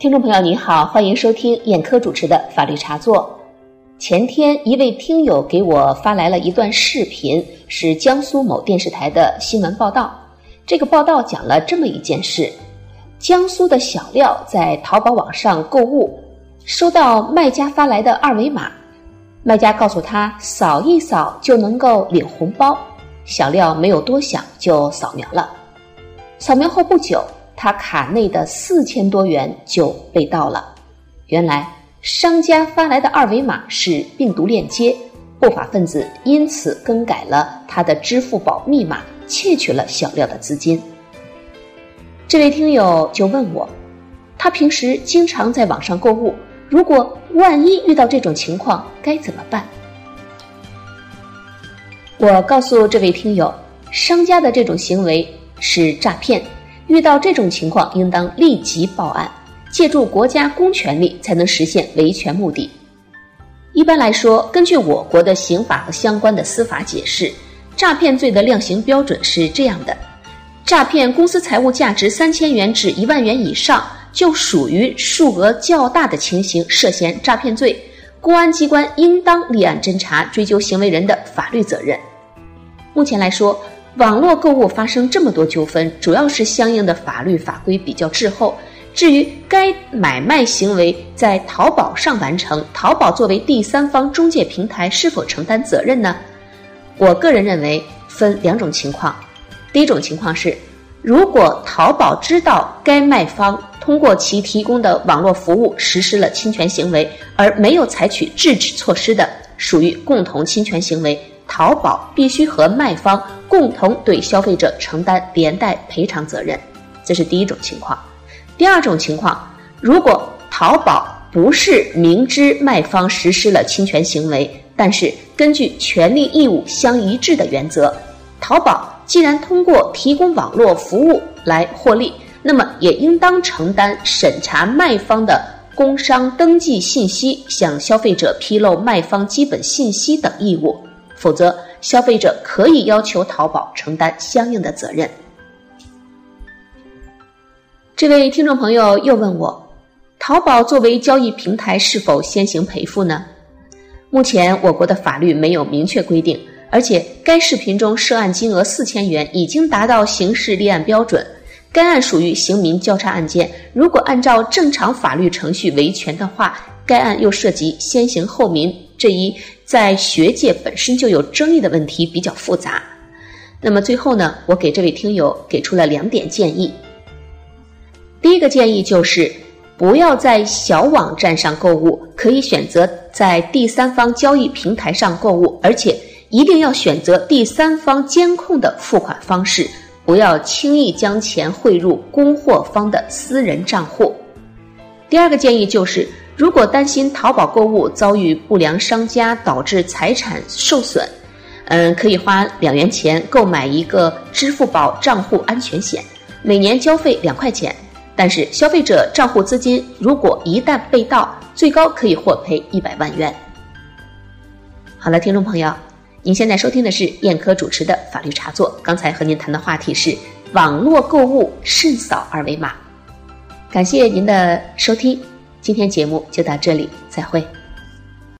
听众朋友您好，欢迎收听燕科主持的法律茶座。前天一位听友给我发来了一段视频，是江苏某电视台的新闻报道。这个报道讲了这么一件事：江苏的小廖在淘宝网上购物，收到卖家发来的二维码，卖家告诉他扫一扫就能够领红包。小廖没有多想就扫描了，扫描后不久。他卡内的四千多元就被盗了。原来商家发来的二维码是病毒链接，不法分子因此更改了他的支付宝密码，窃取了小廖的资金。这位听友就问我，他平时经常在网上购物，如果万一遇到这种情况该怎么办？我告诉这位听友，商家的这种行为是诈骗。遇到这种情况，应当立即报案，借助国家公权力才能实现维权目的。一般来说，根据我国的刑法和相关的司法解释，诈骗罪的量刑标准是这样的：诈骗公司财物价值三千元至一万元以上，就属于数额较大的情形，涉嫌诈骗罪。公安机关应当立案侦查，追究行为人的法律责任。目前来说。网络购物发生这么多纠纷，主要是相应的法律法规比较滞后。至于该买卖行为在淘宝上完成，淘宝作为第三方中介平台是否承担责任呢？我个人认为分两种情况。第一种情况是，如果淘宝知道该卖方通过其提供的网络服务实施了侵权行为，而没有采取制止措施的，属于共同侵权行为。淘宝必须和卖方共同对消费者承担连带赔偿责任，这是第一种情况。第二种情况，如果淘宝不是明知卖方实施了侵权行为，但是根据权利义务相一致的原则，淘宝既然通过提供网络服务来获利，那么也应当承担审查卖方的工商登记信息、向消费者披露卖方基本信息等义务。否则，消费者可以要求淘宝承担相应的责任。这位听众朋友又问我，淘宝作为交易平台是否先行赔付呢？目前我国的法律没有明确规定，而且该视频中涉案金额四千元已经达到刑事立案标准，该案属于刑民交叉案件。如果按照正常法律程序维权的话，该案又涉及先行后民这一。在学界本身就有争议的问题比较复杂，那么最后呢，我给这位听友给出了两点建议。第一个建议就是不要在小网站上购物，可以选择在第三方交易平台上购物，而且一定要选择第三方监控的付款方式，不要轻易将钱汇入供货方的私人账户。第二个建议就是。如果担心淘宝购物遭遇不良商家导致财产受损，嗯，可以花两元钱购买一个支付宝账户安全险，每年交费两块钱。但是消费者账户资金如果一旦被盗，最高可以获赔一百万元。好了，听众朋友，您现在收听的是燕科主持的法律茶座，刚才和您谈的话题是网络购物慎扫二维码。感谢您的收听。今天节目就到这里，再会。